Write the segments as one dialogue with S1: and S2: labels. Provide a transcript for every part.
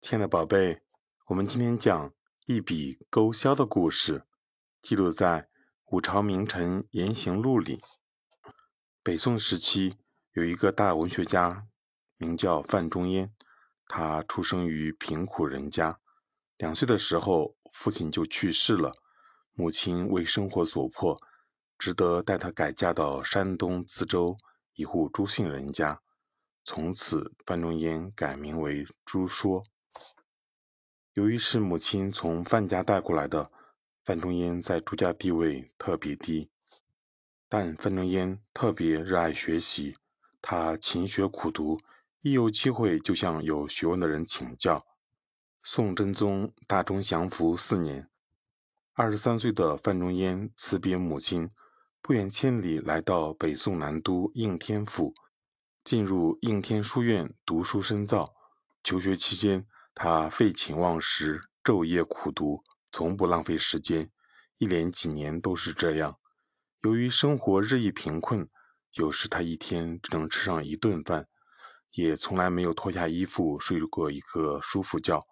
S1: 亲爱的宝贝，我们今天讲一笔勾销的故事，记录在五朝名臣言行录里。北宋时期有一个大文学家，名叫范仲淹。他出生于贫苦人家，两岁的时候父亲就去世了，母亲为生活所迫，只得带他改嫁到山东淄州一户朱姓人家。从此，范仲淹改名为朱说。由于是母亲从范家带过来的，范仲淹在朱家地位特别低。但范仲淹特别热爱学习，他勤学苦读，一有机会就向有学问的人请教。宋真宗大中祥符四年，二十三岁的范仲淹辞别母亲，不远千里来到北宋南都应天府，进入应天书院读书深造。求学期间，他废寝忘食，昼夜苦读，从不浪费时间，一连几年都是这样。由于生活日益贫困，有时他一天只能吃上一顿饭，也从来没有脱下衣服睡过一个舒服觉。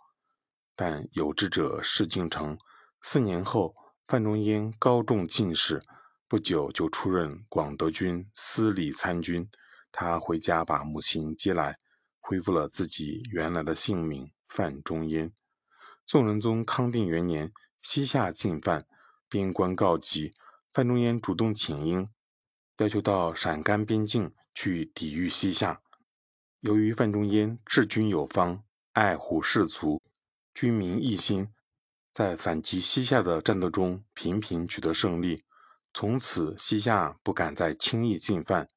S1: 但有志者事竟成，四年后，范仲淹高中进士，不久就出任广德军司礼参军。他回家把母亲接来，恢复了自己原来的姓名。范仲淹，宋仁宗康定元年，西夏进犯，边关告急，范仲淹主动请缨，要求到陕甘边境去抵御西夏。由于范仲淹治军有方，爱护士卒，军民一心，在反击西夏的战斗中频频取得胜利，从此西夏不敢再轻易进犯。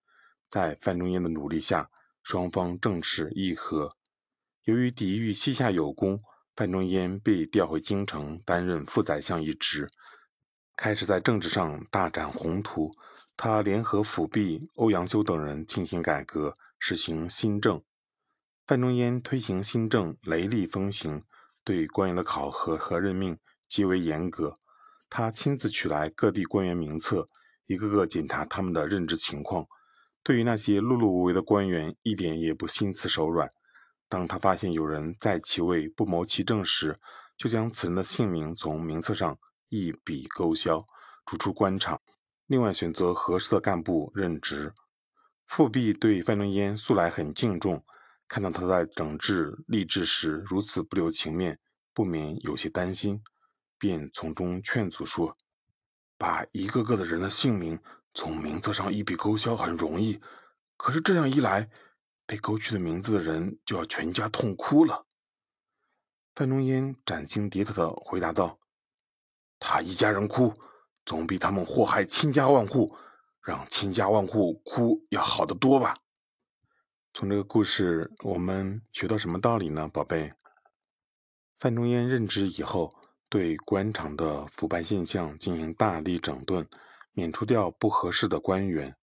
S1: 在范仲淹的努力下，双方正式议和。由于抵御西夏有功，范仲淹被调回京城担任副宰相一职，开始在政治上大展宏图。他联合辅弼欧阳修等人进行改革，实行新政。范仲淹推行新政，雷厉风行，对官员的考核和任命极为严格。他亲自取来各地官员名册，一个个检查他们的任职情况。对于那些碌碌无为的官员，一点也不心慈手软。当他发现有人在其位不谋其政时，就将此人的姓名从名册上一笔勾销，逐出官场。另外选择合适的干部任职。富弼对范仲淹素来很敬重，看到他在整治吏治时如此不留情面，不免有些担心，便从中劝阻说：“把一个个的人的姓名从名册上一笔勾销很容易，可是这样一来。”被勾去的名字的人就要全家痛哭了。范仲淹斩钉截铁的回答道：“他一家人哭，总比他们祸害千家万户，让千家万户哭要好得多吧？”从这个故事，我们学到什么道理呢，宝贝？范仲淹任职以后，对官场的腐败现象进行大力整顿，免除掉不合适的官员。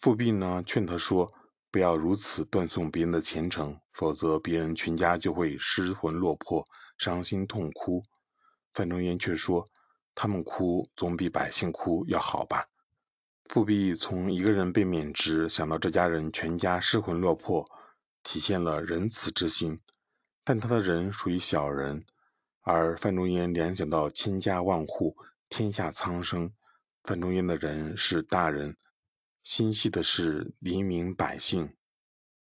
S1: 富弼呢，劝他说。不要如此断送别人的前程，否则别人全家就会失魂落魄、伤心痛哭。范仲淹却说：“他们哭总比百姓哭要好吧？”富弼从一个人被免职想到这家人全家失魂落魄，体现了仁慈之心。但他的人属于小人，而范仲淹联想到千家万户、天下苍生，范仲淹的人是大人。心系的是黎民百姓。